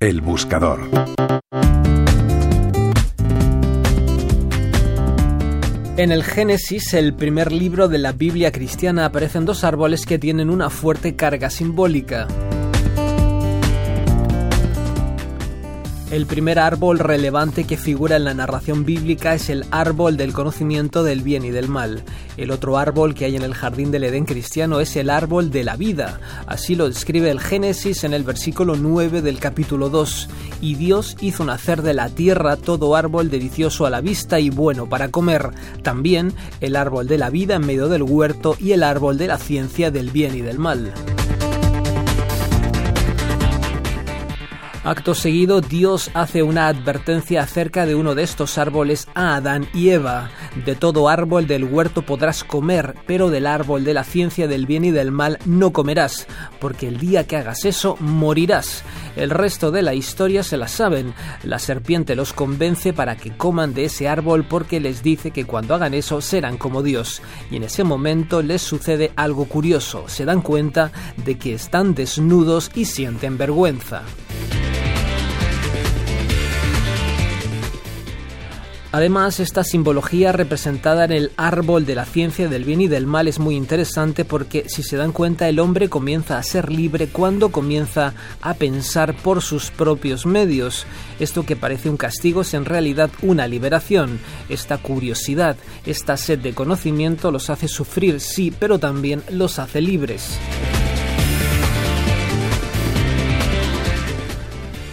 El buscador. En el Génesis, el primer libro de la Biblia cristiana, aparecen dos árboles que tienen una fuerte carga simbólica. El primer árbol relevante que figura en la narración bíblica es el árbol del conocimiento del bien y del mal. El otro árbol que hay en el jardín del Edén cristiano es el árbol de la vida. Así lo describe el Génesis en el versículo 9 del capítulo 2. Y Dios hizo nacer de la tierra todo árbol delicioso a la vista y bueno para comer. También el árbol de la vida en medio del huerto y el árbol de la ciencia del bien y del mal. Acto seguido, Dios hace una advertencia acerca de uno de estos árboles a Adán y Eva. De todo árbol del huerto podrás comer, pero del árbol de la ciencia del bien y del mal no comerás, porque el día que hagas eso morirás. El resto de la historia se la saben. La serpiente los convence para que coman de ese árbol porque les dice que cuando hagan eso serán como Dios. Y en ese momento les sucede algo curioso. Se dan cuenta de que están desnudos y sienten vergüenza. Además, esta simbología representada en el árbol de la ciencia del bien y del mal es muy interesante porque, si se dan cuenta, el hombre comienza a ser libre cuando comienza a pensar por sus propios medios. Esto que parece un castigo es en realidad una liberación. Esta curiosidad, esta sed de conocimiento los hace sufrir, sí, pero también los hace libres.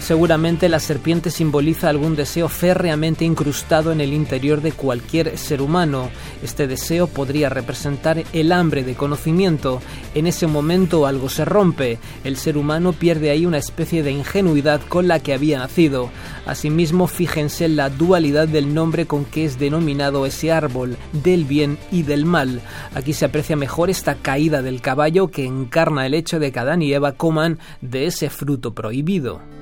Seguramente la serpiente simboliza algún deseo férreamente incrustado en el interior de cualquier ser humano. Este deseo podría representar el hambre de conocimiento. En ese momento algo se rompe. El ser humano pierde ahí una especie de ingenuidad con la que había nacido. Asimismo, fíjense en la dualidad del nombre con que es denominado ese árbol, del bien y del mal. Aquí se aprecia mejor esta caída del caballo que encarna el hecho de que Adán y Eva coman de ese fruto prohibido.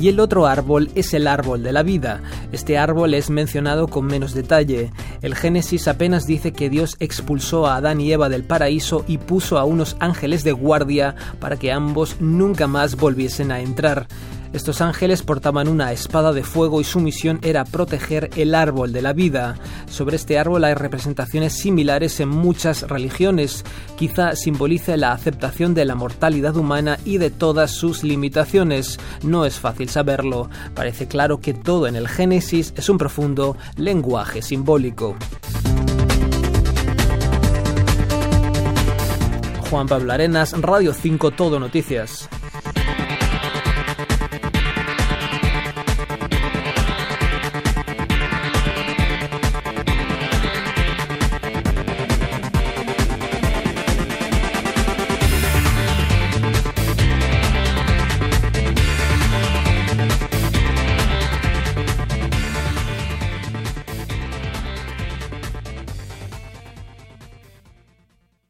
Y el otro árbol es el árbol de la vida. Este árbol es mencionado con menos detalle. El Génesis apenas dice que Dios expulsó a Adán y Eva del paraíso y puso a unos ángeles de guardia para que ambos nunca más volviesen a entrar. Estos ángeles portaban una espada de fuego y su misión era proteger el árbol de la vida. Sobre este árbol hay representaciones similares en muchas religiones. Quizá simbolice la aceptación de la mortalidad humana y de todas sus limitaciones. No es fácil saberlo. Parece claro que todo en el Génesis es un profundo lenguaje simbólico. Juan Pablo Arenas, Radio 5 Todo Noticias.